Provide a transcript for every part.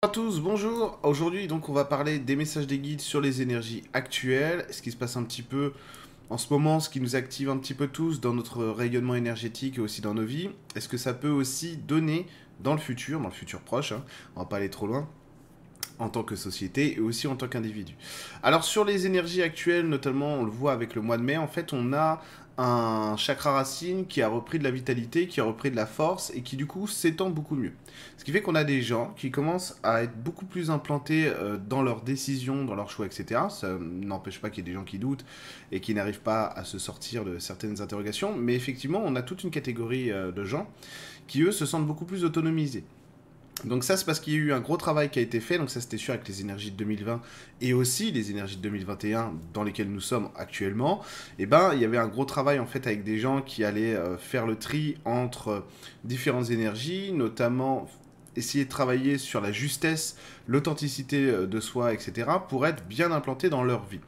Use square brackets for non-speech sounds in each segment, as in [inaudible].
Bonjour à tous, bonjour. Aujourd'hui, donc, on va parler des messages des guides sur les énergies actuelles, ce qui se passe un petit peu en ce moment, ce qui nous active un petit peu tous dans notre rayonnement énergétique et aussi dans nos vies. Est-ce que ça peut aussi donner dans le futur, dans le futur proche, hein, on va pas aller trop loin, en tant que société et aussi en tant qu'individu. Alors sur les énergies actuelles, notamment on le voit avec le mois de mai, en fait on a un chakra racine qui a repris de la vitalité, qui a repris de la force et qui du coup s'étend beaucoup mieux. Ce qui fait qu'on a des gens qui commencent à être beaucoup plus implantés euh, dans leurs décisions, dans leurs choix, etc. Ça n'empêche pas qu'il y ait des gens qui doutent et qui n'arrivent pas à se sortir de certaines interrogations, mais effectivement on a toute une catégorie euh, de gens qui eux se sentent beaucoup plus autonomisés. Donc ça, c'est parce qu'il y a eu un gros travail qui a été fait. Donc ça, c'était sûr avec les énergies de 2020 et aussi les énergies de 2021 dans lesquelles nous sommes actuellement. Et eh ben, il y avait un gros travail en fait avec des gens qui allaient euh, faire le tri entre différentes énergies, notamment essayer de travailler sur la justesse, l'authenticité euh, de soi, etc., pour être bien implanté dans leur vie.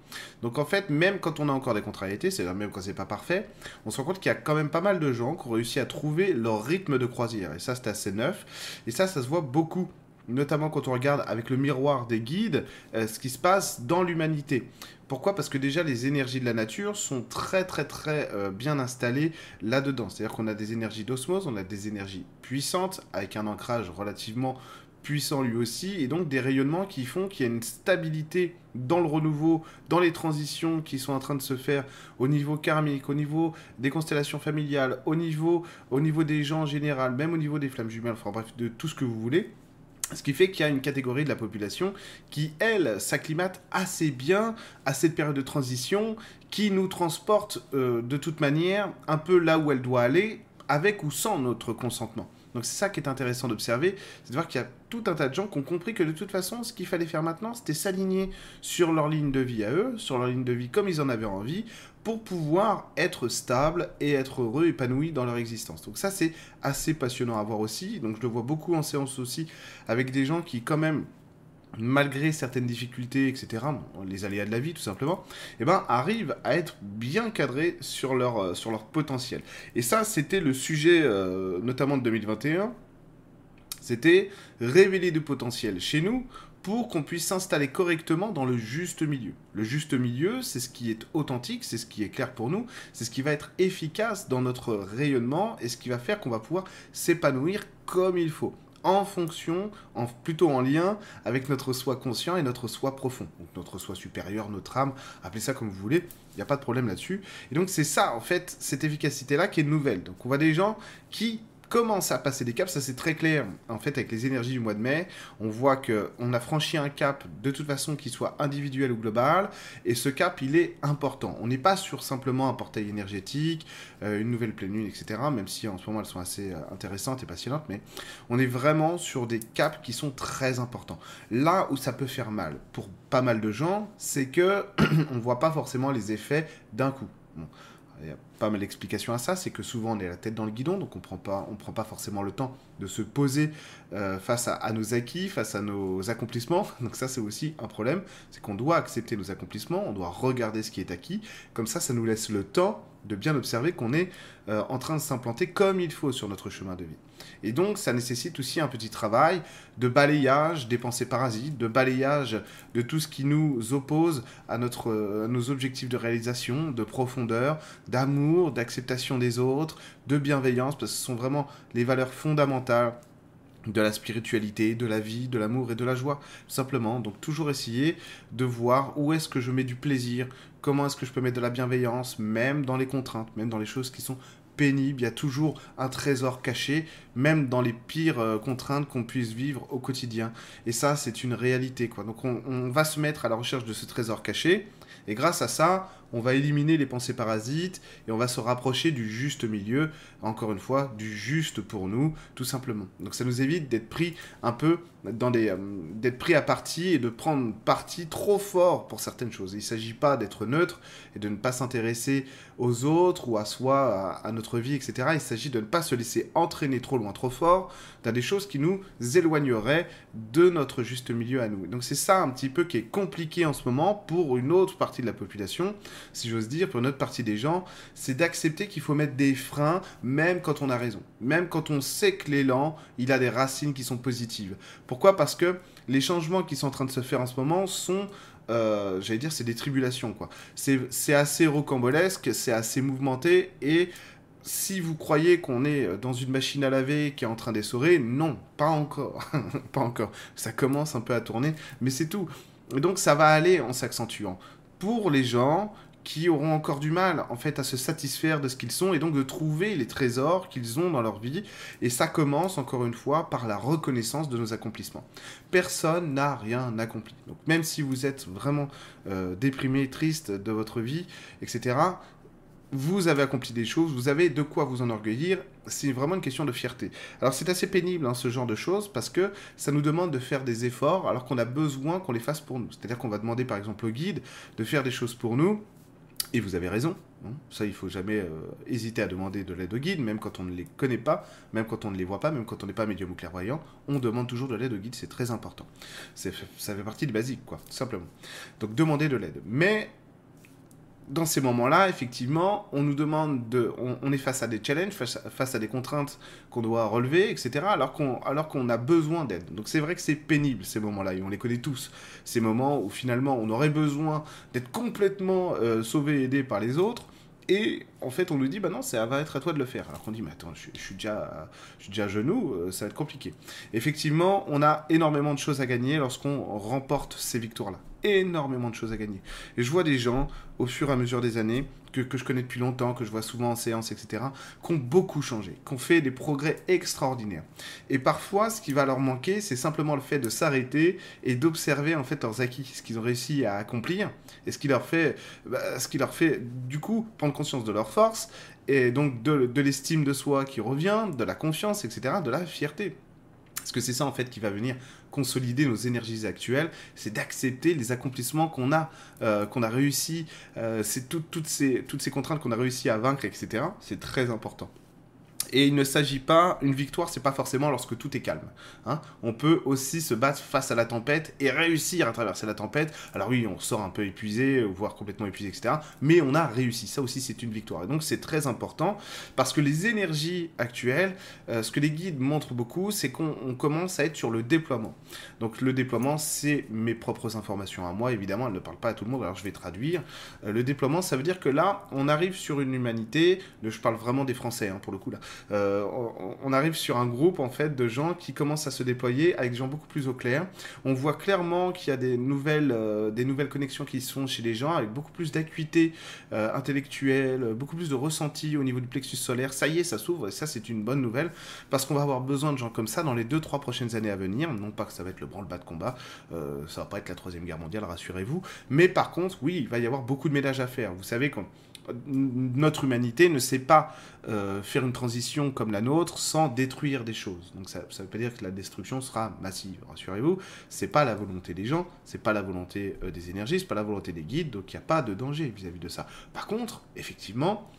Donc en fait, même quand on a encore des contrariétés, c'est-à-dire même quand c'est pas parfait, on se rend compte qu'il y a quand même pas mal de gens qui ont réussi à trouver leur rythme de croisière. Et ça, c'est assez neuf. Et ça, ça se voit beaucoup notamment quand on regarde avec le miroir des guides euh, ce qui se passe dans l'humanité. Pourquoi? Parce que déjà les énergies de la nature sont très très très euh, bien installées là-dedans. C'est-à-dire qu'on a des énergies d'osmose, on a des énergies puissantes avec un ancrage relativement puissant lui aussi, et donc des rayonnements qui font qu'il y a une stabilité dans le renouveau, dans les transitions qui sont en train de se faire au niveau karmique, au niveau des constellations familiales, au niveau, au niveau des gens en général, même au niveau des flammes jumelles, enfin bref, de tout ce que vous voulez. Ce qui fait qu'il y a une catégorie de la population qui, elle, s'acclimate assez bien à cette période de transition, qui nous transporte euh, de toute manière un peu là où elle doit aller, avec ou sans notre consentement. Donc c'est ça qui est intéressant d'observer, c'est de voir qu'il y a tout un tas de gens qui ont compris que de toute façon, ce qu'il fallait faire maintenant, c'était s'aligner sur leur ligne de vie à eux, sur leur ligne de vie comme ils en avaient envie, pour pouvoir être stable et être heureux, épanoui dans leur existence. Donc ça, c'est assez passionnant à voir aussi. Donc je le vois beaucoup en séance aussi, avec des gens qui quand même malgré certaines difficultés, etc., les aléas de la vie tout simplement, eh ben, arrivent à être bien cadrés sur leur, euh, sur leur potentiel. Et ça, c'était le sujet euh, notamment de 2021, c'était révéler du potentiel chez nous pour qu'on puisse s'installer correctement dans le juste milieu. Le juste milieu, c'est ce qui est authentique, c'est ce qui est clair pour nous, c'est ce qui va être efficace dans notre rayonnement et ce qui va faire qu'on va pouvoir s'épanouir comme il faut en fonction, plutôt en lien avec notre soi conscient et notre soi profond. Donc notre soi supérieur, notre âme, appelez ça comme vous voulez, il n'y a pas de problème là-dessus. Et donc c'est ça, en fait, cette efficacité-là qui est nouvelle. Donc on voit des gens qui commence à passer des caps, ça c'est très clair. En fait, avec les énergies du mois de mai, on voit que on a franchi un cap de toute façon qui soit individuel ou global, et ce cap il est important. On n'est pas sur simplement un portail énergétique, euh, une nouvelle pleine lune, etc. Même si en ce moment elles sont assez euh, intéressantes et passionnantes, mais on est vraiment sur des caps qui sont très importants. Là où ça peut faire mal pour pas mal de gens, c'est que [clears throat] on voit pas forcément les effets d'un coup. Il y a pas mal d'explications à ça, c'est que souvent on est la tête dans le guidon, donc on prend pas, on prend pas forcément le temps de se poser euh, face à, nos acquis, face à nos accomplissements. [laughs] Donc ça c'est aussi un problème, c'est qu'on doit accepter nos accomplissements, on doit regarder ce qui est acquis. Comme ça, ça nous laisse le temps de bien observer qu'on est euh, en train de s'implanter comme il faut sur notre chemin de vie. Et donc, ça nécessite aussi un petit travail de balayage des pensées parasites, de balayage de tout ce qui nous oppose à, notre, euh, nos objectifs de réalisation, de profondeur, d'amour, d'acceptation des autres, de bienveillance, parce que ce sont vraiment les valeurs fondamentales de la spiritualité, de la vie, de l'amour et de la joie, simplement. Donc toujours essayer de voir où est-ce que je mets du plaisir, comment est-ce que je peux mettre de la bienveillance, même dans les contraintes, même dans les choses qui sont Il y a toujours un trésor caché, même dans les pires euh, contraintes qu'on puisse vivre au quotidien. Et ça, c'est une réalité. Donc on, on va se mettre à la recherche de ce trésor caché. Et grâce à ça, on va éliminer les pensées parasites et on va se rapprocher du juste milieu, encore une fois, du juste pour nous, tout simplement. Donc ça nous évite d'être pris un peu dans des... Euh, d'être pris à partie et de prendre parti trop fort pour certaines choses. Il ne s'agit pas d'être neutre et de ne pas s'intéresser aux autres ou à soi, à, notre vie, etc. Il s'agit de ne pas se laisser entraîner trop loin, trop fort dans des choses qui nous éloigneraient de notre juste milieu à nous. Donc c'est ça un petit peu qui est compliqué en ce moment pour une autre partie de la population, si j'ose dire, pour une autre partie des gens, c'est d'accepter qu'il faut mettre des freins, même quand on a raison. Même quand on sait que l'élan, il a des racines qui sont positives. Pourquoi? Parce que les changements qui sont en train de se faire en ce moment sont euh, j'allais dire, c'est des tribulations, quoi. C'est assez rocambolesque, c'est assez mouvementé, et si vous croyez qu'on est dans une machine à laver qui est en train d'essorer, non, pas encore. [laughs] pas encore. Ça commence un peu à tourner, mais c'est tout. Donc ça va aller en s'accentuant. Pour les gens qui auront encore du mal en fait à se satisfaire de ce qu'ils sont et donc de trouver les trésors qu'ils ont dans leur vie et ça commence encore une fois par la reconnaissance de nos accomplissements. Personne n'a rien accompli. Donc même si vous êtes vraiment euh, déprimé, triste de votre vie, etc., vous avez accompli des choses, vous avez de quoi vous enorgueillir, c'est vraiment une question de fierté. Alors c'est assez pénible hein, ce genre de choses parce que ça nous demande de faire des efforts alors qu'on a besoin qu'on les fasse pour nous. C'est-à-dire qu'on va demander par exemple au guide de faire des choses pour nous et vous avez raison. Hein. Ça, il faut jamais euh, hésiter à demander de l'aide au guide, même quand on ne les connaît pas, même quand on ne les voit pas, même quand on n'est pas médium ou clairvoyant. On demande toujours de l'aide au guide, c'est très important. Ça fait partie du basique, quoi, tout simplement. Donc, demandez de l'aide. Mais dans ces moments-là, effectivement, on nous demande de, on, est face à des challenges, face à, des contraintes qu'on doit relever, etc. Alors qu'on, alors qu'on a besoin d'aide. Donc c'est vrai que c'est pénible ces moments-là, et on les connaît tous. Ces moments où finalement on aurait besoin d'être complètement euh, sauvé et aidé par les autres, et en fait, on nous dit, bah non, ça va être à toi de le faire. Alors qu'on dit, mais attends, je, suis déjà, je suis déjà à genoux, euh, ça va être compliqué. Effectivement, on a énormément de choses à gagner lorsqu'on remporte ces victoires-là énormément de choses à gagner. Et je vois des gens, au fur et à mesure des années, que, je connais depuis longtemps, que je vois souvent en séance, etc., qui ont beaucoup changé, qui ont fait des progrès extraordinaires. Et parfois, ce qui va leur manquer, c'est simplement le fait de s'arrêter et d'observer en fait leurs acquis, ce qu'ils ont réussi à accomplir, et ce qui leur fait, bah, ce qui leur fait du coup prendre conscience de leur force, et donc de, de l'estime de soi qui revient, de la confiance, etc., de la fierté. Parce que c'est ça en fait qui va venir consolider nos énergies actuelles, c'est d'accepter les accomplissements qu'on a, euh, qu'on a réussi, euh, toutes, ces, toutes ces contraintes qu'on a réussi à vaincre, etc. C'est très important. Et il ne s'agit pas, une victoire, c'est pas forcément lorsque tout est calme. Hein. On peut aussi se battre face à la tempête et réussir à traverser la tempête. Alors oui, on sort un peu épuisé, voire complètement épuisé, etc. Mais on a réussi. Ça aussi, c'est une victoire. Et donc, c'est très important parce que les énergies actuelles, euh, ce que les guides montrent beaucoup, c'est qu'on commence à être sur le déploiement. Donc, le déploiement, c'est mes propres informations à moi. Évidemment, elles ne parlent pas à tout le monde. Alors, je vais traduire. Euh, le déploiement, ça veut dire que là, on arrive sur une humanité. Je parle vraiment des Français, hein, pour le coup là. Euh, on, arrive sur un groupe en fait de gens qui commencent à se déployer avec des gens beaucoup plus au clair. On voit clairement qu'il y a des nouvelles, euh, des nouvelles connexions qui se font chez les gens avec beaucoup plus d'acuité euh, intellectuelle, beaucoup plus de ressenti au niveau du plexus solaire. Ça y est, ça s'ouvre et ça c'est une bonne nouvelle parce qu'on va avoir besoin de gens comme ça dans les 2-3 prochaines années à venir. Non pas que ça va être le branle-bas de combat, ça va pas être la troisième guerre mondiale, rassurez-vous. Mais par contre, oui, il va y avoir beaucoup de ménage à faire. Vous savez quand notre humanité ne sait pas euh, faire une transition comme la nôtre sans détruire des choses. Donc ça ne veut pas dire que la destruction sera massive, rassurez-vous. C'est pas la volonté des gens, c'est pas la volonté euh, des énergies, c'est pas la volonté des guides, donc il n'y a pas de danger vis à -vis de ça. Par contre, effectivement,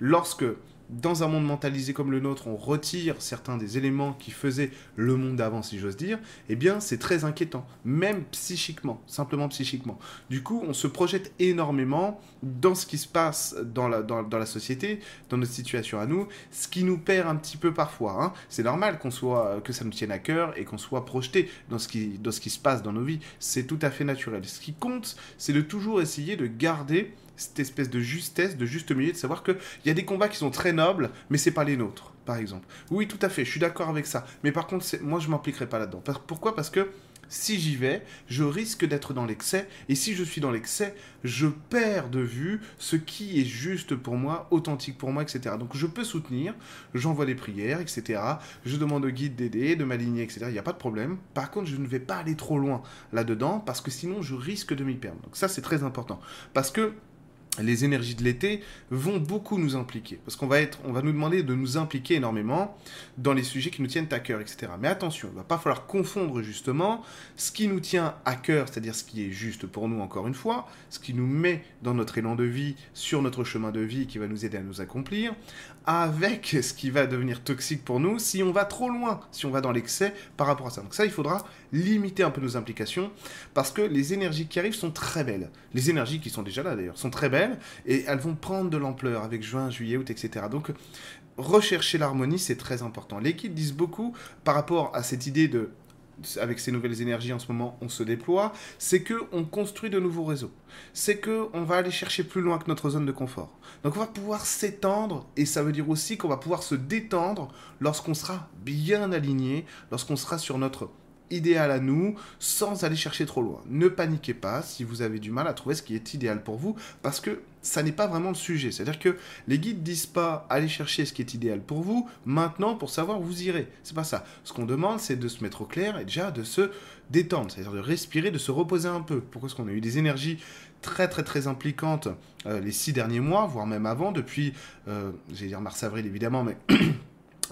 lorsque dans un monde mentalisé comme le nôtre, on retire certains des éléments qui faisaient le monde d'avant, si j'ose dire, eh bien, c'est très inquiétant, même psychiquement, simplement psychiquement. Du coup, on se projette énormément dans ce qui se passe dans la, dans, la société, dans notre situation à nous, ce qui nous perd un petit peu parfois. Hein. C'est normal qu'on soit, que ça nous tienne à cœur et qu'on soit projeté dans ce, qui, dans ce qui se passe dans nos vies. C'est tout à fait naturel. Ce qui compte, c'est de toujours essayer de garder cette espèce de justesse, de juste milieu, de savoir qu'il y a des combats qui sont très nobles, mais c'est pas les nôtres, par exemple. Oui, tout à fait, je suis d'accord avec ça. Mais par contre, moi, je m'impliquerai pas là-dedans. Pourquoi? Parce que si j'y vais, je risque d'être dans l'excès, et si je suis dans l'excès, je perds de vue ce qui est juste pour moi, authentique pour moi, etc. Donc je peux soutenir, j'envoie des prières, etc. Je demande au guide d'aider, de m'aligner, etc. Il n'y a pas de problème. Par contre, je ne vais pas aller trop loin là-dedans, parce que sinon je risque de m'y perdre. Donc ça, c'est très important. Parce que les énergies de l'été vont beaucoup nous impliquer. Parce qu'on va, être, on va nous demander de nous impliquer énormément dans les sujets qui nous tiennent à cœur, etc. Mais attention, il ne va pas falloir confondre justement ce qui nous tient à cœur, c'est-à-dire ce qui est juste pour nous, encore une fois, ce qui nous met dans notre élan de vie, sur notre chemin de vie, qui va nous aider à nous accomplir, avec ce qui va devenir toxique pour nous si on va trop loin, si on va dans l'excès par rapport à ça. Donc ça, il faudra limiter un peu nos implications, parce que les énergies qui arrivent sont très belles. Les énergies qui sont déjà là d'ailleurs sont très belles, et elles vont prendre de l'ampleur avec juin, juillet, août, etc. Donc rechercher l'harmonie, c'est très important. Les kits disent beaucoup par rapport à cette idée de avec ces nouvelles énergies en ce moment, on se déploie, c'est que on construit de nouveaux réseaux. C'est que on va aller chercher plus loin que notre zone de confort. Donc on va pouvoir s'étendre et ça veut dire aussi qu'on va pouvoir se détendre lorsqu'on sera bien aligné, lorsqu'on sera sur notre idéal à nous sans aller chercher trop loin. Ne paniquez pas si vous avez du mal à trouver ce qui est idéal pour vous parce que ça n'est pas vraiment le sujet. C'est-à-dire que les guides disent pas allez chercher ce qui est idéal pour vous maintenant pour savoir où vous irez. C'est pas ça. Ce qu'on demande c'est de se mettre au clair et déjà de se détendre, c'est-à-dire de respirer, de se reposer un peu. Pourquoi est-ce qu'on a eu des énergies très très très impliquantes euh, les six derniers mois, voire même avant, depuis, euh, j'allais dire mars-avril évidemment, mais [clears throat]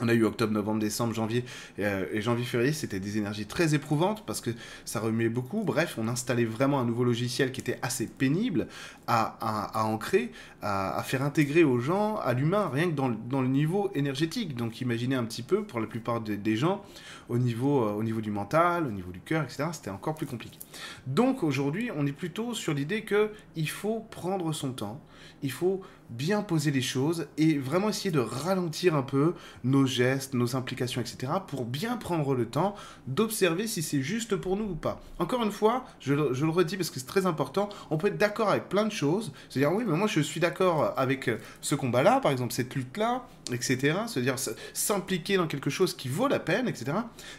On a eu octobre, novembre, décembre, janvier euh, et janvier, février, c'était des énergies très éprouvantes parce que ça remuait beaucoup. Bref, on installait vraiment un nouveau logiciel qui était assez pénible à, ancrer, à, faire intégrer aux gens, à l'humain, rien que dans, le niveau énergétique. Donc imaginez un petit peu, pour la plupart des gens, au niveau, euh, au niveau du mental, au niveau du cœur, etc., c'était encore plus compliqué. Donc aujourd'hui, on est plutôt sur l'idée qu'il faut prendre son temps, il faut bien poser les choses et vraiment essayer de ralentir un peu nos gestes, nos implications, etc. pour bien prendre le temps d'observer si c'est juste pour nous ou pas. Encore une fois, je, le redis parce que c'est très important, on peut être d'accord avec plein de choses, c'est-à-dire oui, mais moi je suis d'accord avec ce combat-là, par exemple cette lutte-là, etc. C'est-à-dire s'impliquer dans quelque chose qui vaut la peine, etc.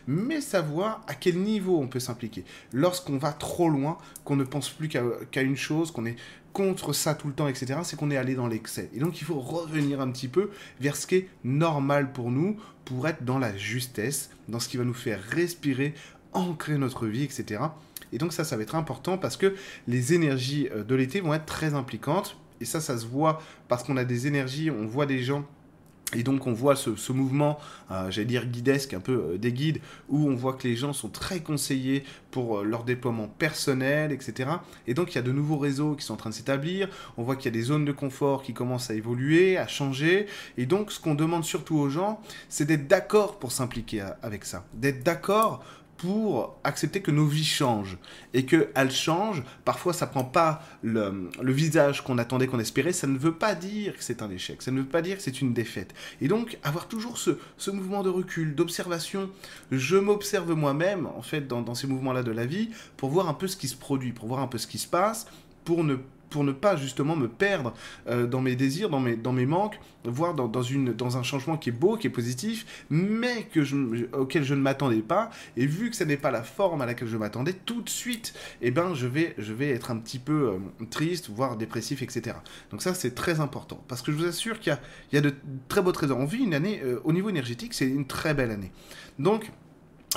Mais savoir à quel niveau on peut s'impliquer. Lorsqu'on va trop loin, qu'on ne pense plus qu'à une chose, qu'on est contre ça tout le temps, etc., c'est qu'on est allé dans l'excès. Et donc il faut revenir un petit peu vers ce qui est normal pour nous, pour être dans la justesse, dans ce qui va nous faire respirer, ancrer notre vie, etc. Et donc ça, ça va être important parce que les énergies euh, de l'été vont être très impliquantes. Et ça, ça se voit parce qu'on a des énergies, on voit des gens et donc on voit ce, mouvement, euh, j'allais dire guidesque, un peu euh, des guides, où on voit que les gens sont très conseillés pour euh, leur déploiement personnel, etc. Et donc il y a de nouveaux réseaux qui sont en train de s'établir, on voit qu'il y a des zones de confort qui commencent à évoluer, à changer. Et donc ce qu'on demande surtout aux gens, c'est d'être d'accord pour s'impliquer avec ça, d'être d'accord pour accepter que nos vies changent et qu'elles changent. Parfois, ça prend pas le, visage qu'on attendait, qu'on espérait. Ça ne veut pas dire que c'est un échec. Ça ne veut pas dire que c'est une défaite. Et donc, avoir toujours ce, mouvement de recul, d'observation. Je m'observe moi-même, en fait, dans, dans ces mouvements-là de la vie, pour voir un peu ce qui se produit, pour voir un peu ce qui se passe, pour ne pour ne pas justement me perdre euh, dans mes désirs, dans mes, dans mes manques, voire dans, dans, une, dans un changement qui est beau, qui est positif, mais que je, auquel je ne m'attendais pas. Et vu que ce n'est pas la forme à laquelle je m'attendais, tout de suite, eh ben, je, vais, je vais être un petit peu euh, triste, voire dépressif, etc. Donc ça, c'est très important. Parce que je vous assure qu'il y, y a, de très beaux trésors. On vit une année, euh, au niveau énergétique, c'est une très belle année. Donc,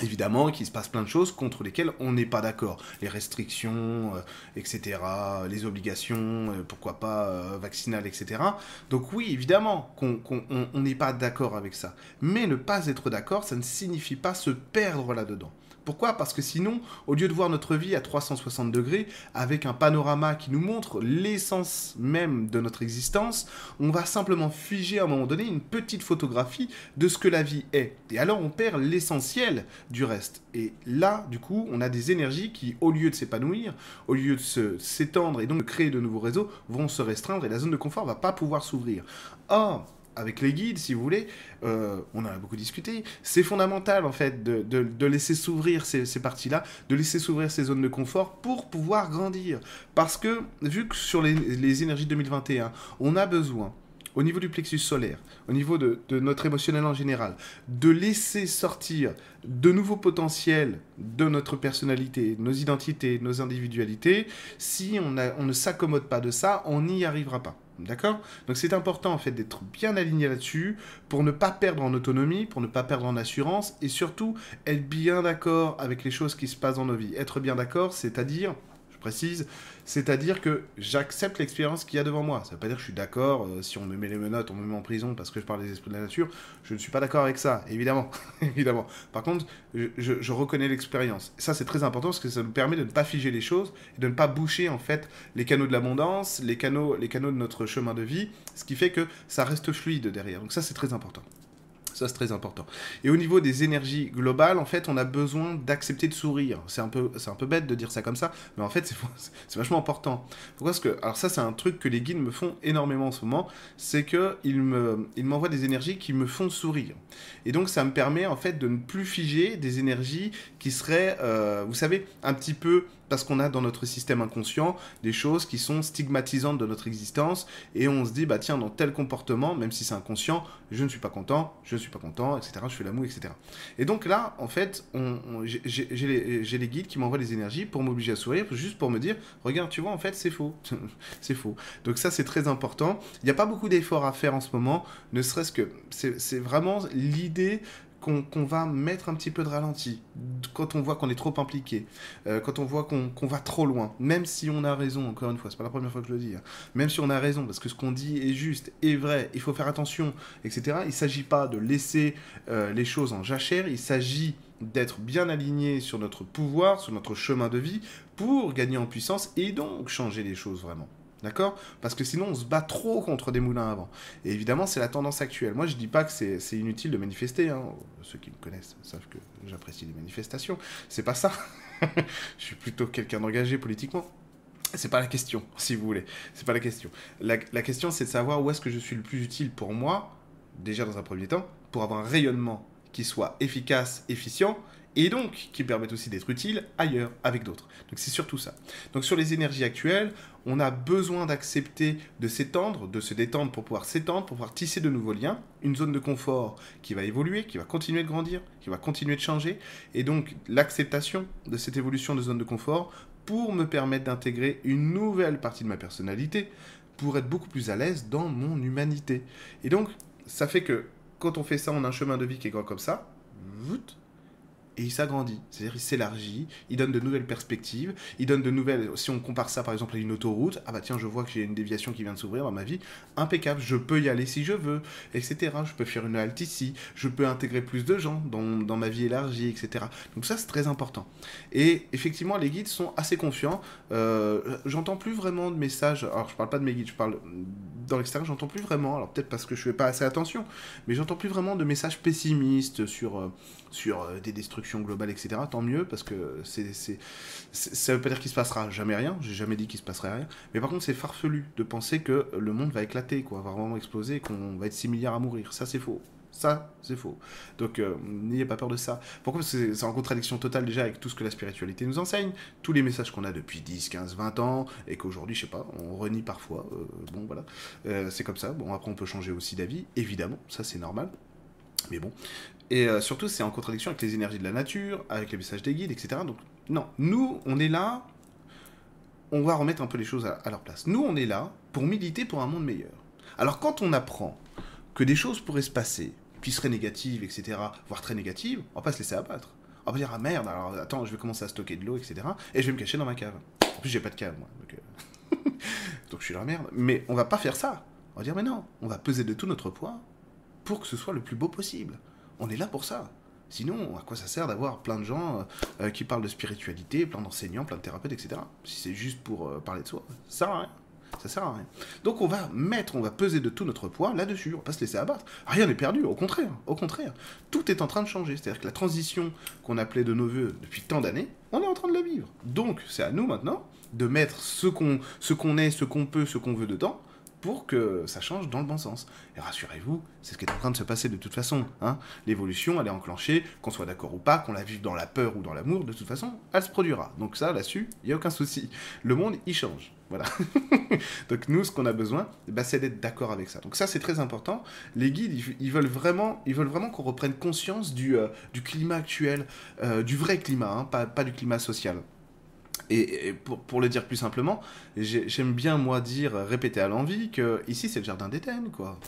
Évidemment qu'il se passe plein de choses contre lesquelles on n'est pas d'accord. Les restrictions, euh, etc., les obligations, euh, pourquoi pas euh, vaccinales, etc. Donc oui, évidemment qu'on n'est pas d'accord avec ça. Mais ne pas être d'accord, ça ne signifie pas se perdre là-dedans. Pourquoi? Parce que sinon, au lieu de voir notre vie à 360 degrés, avec un panorama qui nous montre l'essence même de notre existence, on va simplement figer à un moment donné une petite photographie de ce que la vie est. Et alors on perd l'essentiel du reste. Et là, du coup, on a des énergies qui, au lieu de s'épanouir, au lieu de s'étendre et donc de créer de nouveaux réseaux, vont se restreindre et la zone de confort va pas pouvoir s'ouvrir. Or, avec les guides, si vous voulez, euh, on en a beaucoup discuté, c'est fondamental en fait de, laisser s'ouvrir ces, parties-là, de laisser s'ouvrir ces zones de confort pour pouvoir grandir. Parce que, vu que sur les, les énergies 2021, on a besoin au niveau du plexus solaire, au niveau de, notre émotionnel en général, de laisser sortir de nouveaux potentiels de notre personnalité, nos identités, nos individualités, si on, on ne s'accommode pas de ça, on n'y arrivera pas. D'accord? Donc c'est important en fait d'être bien aligné là-dessus pour ne pas perdre en autonomie, pour ne pas perdre en assurance et surtout être bien d'accord avec les choses qui se passent dans nos vies. Être bien d'accord, c'est-à-dire précise. C'est-à-dire que j'accepte l'expérience qu'il y a devant moi. Ça veut pas dire que je suis d'accord, euh, si on me met les menottes, on me met en prison parce que je parle des esprits de la nature, je ne suis pas d'accord avec ça, évidemment. [laughs] évidemment. Par contre, je, je reconnais l'expérience. Ça, c'est très important parce que ça nous permet de ne pas figer les choses et de ne pas boucher, en fait, les canaux de l'abondance, les canaux, les canaux de notre chemin de vie, ce qui fait que ça reste fluide derrière. Donc ça, c'est très important. Ça, c'est très important. Et au niveau des énergies globales, en fait, on a besoin d'accepter de sourire. C'est un, peu, un peu bête de dire ça comme ça, mais en fait, c'est [laughs] vachement important. Pourquoi que, alors ça, c'est un truc que les guides me font énormément en ce moment, c'est qu'ils m'envoient me, des énergies qui me font sourire. Et donc, ça me permet, en fait, de ne plus figer des énergies qui seraient, euh, vous savez, un petit peu parce qu'on a dans notre système inconscient des choses qui sont stigmatisantes de notre existence et on se dit bah tiens dans tel comportement même si c'est inconscient je ne suis pas content je ne suis pas content etc je fais l'amour etc et donc là en fait j'ai les, les, guides qui m'envoient des énergies pour m'obliger à sourire juste pour me dire regarde tu vois en fait c'est faux. [laughs] C'est faux. Donc ça c'est très important. Il n'y a pas beaucoup d'efforts à faire en ce moment ne serait-ce que c'est vraiment l'idée qu'on va mettre un petit peu de ralenti, quand on voit qu'on est trop impliqué, euh, quand on voit qu'on va trop loin, même si on a raison, encore une fois, c'est pas la première fois que je le dis, hein, même si on a raison, parce que ce qu'on dit est juste, est vrai, il faut faire attention, etc. Il s'agit pas de laisser euh, les choses en jachère, il s'agit d'être bien aligné sur notre pouvoir, sur notre chemin de vie, pour gagner en puissance et donc changer les choses vraiment. D'accord? Parce que sinon, on se bat trop contre des moulins avant. Et évidemment, c'est la tendance actuelle. Moi, je dis pas que c'est inutile de manifester. Hein. Ceux qui me connaissent savent que j'apprécie les manifestations. C'est pas ça. [laughs] je suis plutôt quelqu'un d'engagé politiquement. C'est pas la question, [laughs] si vous voulez. C'est pas la question. La, la question, c'est de savoir où est-ce que je suis le plus utile pour moi, déjà dans un premier temps, pour avoir un rayonnement qui soit efficace, efficient, et donc qui permettent aussi d'être utiles ailleurs avec d'autres. Donc c'est surtout ça. Donc sur les énergies actuelles, on a besoin d'accepter de s'étendre, de se détendre pour pouvoir s'étendre, pour pouvoir tisser de nouveaux liens, une zone de confort qui va évoluer, qui va continuer de grandir, qui va continuer de changer, et donc l'acceptation de cette évolution de zone de confort pour me permettre d'intégrer une nouvelle partie de ma personnalité, pour être beaucoup plus à l'aise dans mon humanité. Et donc ça fait que quand on fait ça, on a un chemin de vie qui est grand comme ça, et il s'agrandit, c'est-à-dire il s'élargit, il donne de nouvelles perspectives, il donne de nouvelles, si on compare ça par exemple à une autoroute, ah bah tiens je vois que j'ai une déviation qui vient de s'ouvrir dans ma vie, impeccable, je peux y aller si je veux, etc. Je peux faire une halte ici, je peux intégrer plus de gens dans, ma vie élargie, etc. Donc ça c'est très important. Et effectivement les guides sont assez confiants, euh, j'entends plus vraiment de messages, alors je parle pas de mes guides, je parle dans l'extérieur, j'entends plus vraiment, alors peut-être parce que je fais pas assez attention, mais j'entends plus vraiment de messages pessimistes sur, euh, sur euh, des destructions globales, etc. Tant mieux, parce que c'est, c'est, ça veut pas dire qu'il se passera jamais rien, j'ai jamais dit qu'il se passerait rien, mais par contre c'est farfelu de penser que le monde va éclater, quoi, va vraiment exploser, qu'on va être 6 milliards à mourir, ça c'est faux. Ça, c'est faux. Donc, euh, n'ayez pas peur de ça. Pourquoi? Parce que c'est en contradiction totale déjà avec tout ce que la spiritualité nous enseigne, tous les messages qu'on a depuis 10, 15, 20 ans, et qu'aujourd'hui, je sais pas, on renie parfois. Euh, bon, voilà. c'est comme ça. Bon, après, on peut changer aussi d'avis, évidemment, ça c'est normal. Mais bon. Et euh, surtout, c'est en contradiction avec les énergies de la nature, avec les messages des guides, etc. Donc, non, nous, on est là, on va remettre un peu les choses à, leur place. Nous, on est là pour militer pour un monde meilleur. Alors, quand on apprend que des choses pourraient se passer, qui seraient négatives, etc., voire très négatives, on va pas se laisser abattre. On va dire, ah merde, alors attends, je vais commencer à stocker de l'eau, etc., et je vais me cacher dans ma cave. En plus, j'ai pas de cave, moi. Donc, euh, [laughs] je suis la merde. Mais on va pas faire ça. On va dire, mais non, on va peser de tout notre poids pour que ce soit le plus beau possible. On est là pour ça. Sinon, à quoi ça sert d'avoir plein de gens euh, qui parlent de spiritualité, plein d'enseignants, plein de thérapeutes, etc. Si c'est juste pour euh, parler de soi, ça sert à rien. Ça sert à rien. Donc on va mettre, on va peser de tout notre poids là-dessus. On va pas se laisser abattre. Rien n'est perdu, au contraire, au contraire. Tout est en train de changer. C'est-à-dire que la transition qu'on appelait de nos voeux depuis tant d'années, on est en train de la vivre. Donc c'est à nous maintenant de mettre ce qu'on ce qu'on est, ce qu'on peut, ce qu'on veut dedans, pour que ça change dans le bon sens. Et rassurez-vous, c'est ce qui est en train de se passer de toute façon. Hein. L'évolution, elle est enclenchée, qu'on soit d'accord ou pas, qu'on la vive dans la peur ou dans l'amour, de toute façon, elle se produira. Donc ça, là-dessus, il n'y a aucun souci. Le monde, il change. Voilà. [laughs] Donc nous, ce qu'on a besoin, bah, c'est d'être d'accord avec ça. Donc ça, c'est très important. Les guides, ils, veulent vraiment, ils veulent vraiment qu'on reprenne conscience du, euh, climat actuel, euh, du vrai climat, hein, pas, pas du climat social. Et, pour, le dire plus simplement, j'aime bien, moi, dire, répéter à l'envie que ici, c'est le jardin d'Éden, quoi.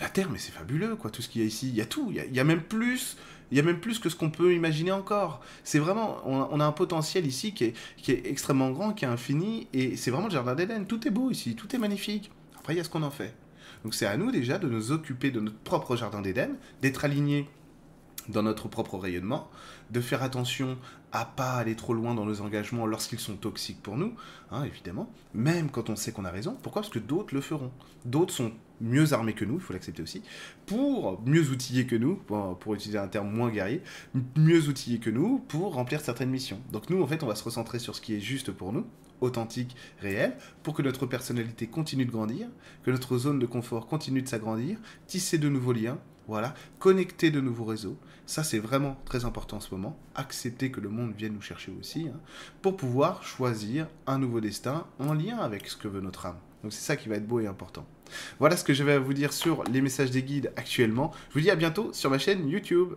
La Terre, mais c'est fabuleux, quoi, tout ce qu'il y a ici. Il y a tout. Il y a, même plus. Il y a même plus que ce qu'on peut imaginer encore. C'est vraiment, on a, un potentiel ici qui est, extrêmement grand, qui est infini, et c'est vraiment le jardin d'Éden. Tout est beau ici, tout est magnifique. Après, il y a ce qu'on en fait. Donc c'est à nous déjà de nous occuper de notre propre jardin d'Éden, d'être alignés dans notre propre rayonnement, de faire attention à pas aller trop loin dans nos engagements lorsqu'ils sont toxiques pour nous, hein, évidemment, même quand on sait qu'on a raison. Pourquoi? Parce que d'autres le feront. D'autres sont mieux armés que nous, il faut l'accepter aussi, pour mieux outillés que nous, pour, pour, utiliser un terme moins guerrier, mieux outillés que nous pour remplir certaines missions. Donc nous, en fait, on va se recentrer sur ce qui est juste pour nous, authentique, réel, pour que notre personnalité continue de grandir, que notre zone de confort continue de s'agrandir, tisser de nouveaux liens, voilà, connecter de nouveaux réseaux. Ça, c'est vraiment très important en ce moment. Accepter que le monde vienne nous chercher aussi, hein, pour pouvoir choisir un nouveau destin en lien avec ce que veut notre âme. Donc c'est ça qui va être beau et important. Voilà ce que je vais vous dire sur les messages des guides actuellement. Je vous dis à bientôt sur ma chaîne YouTube.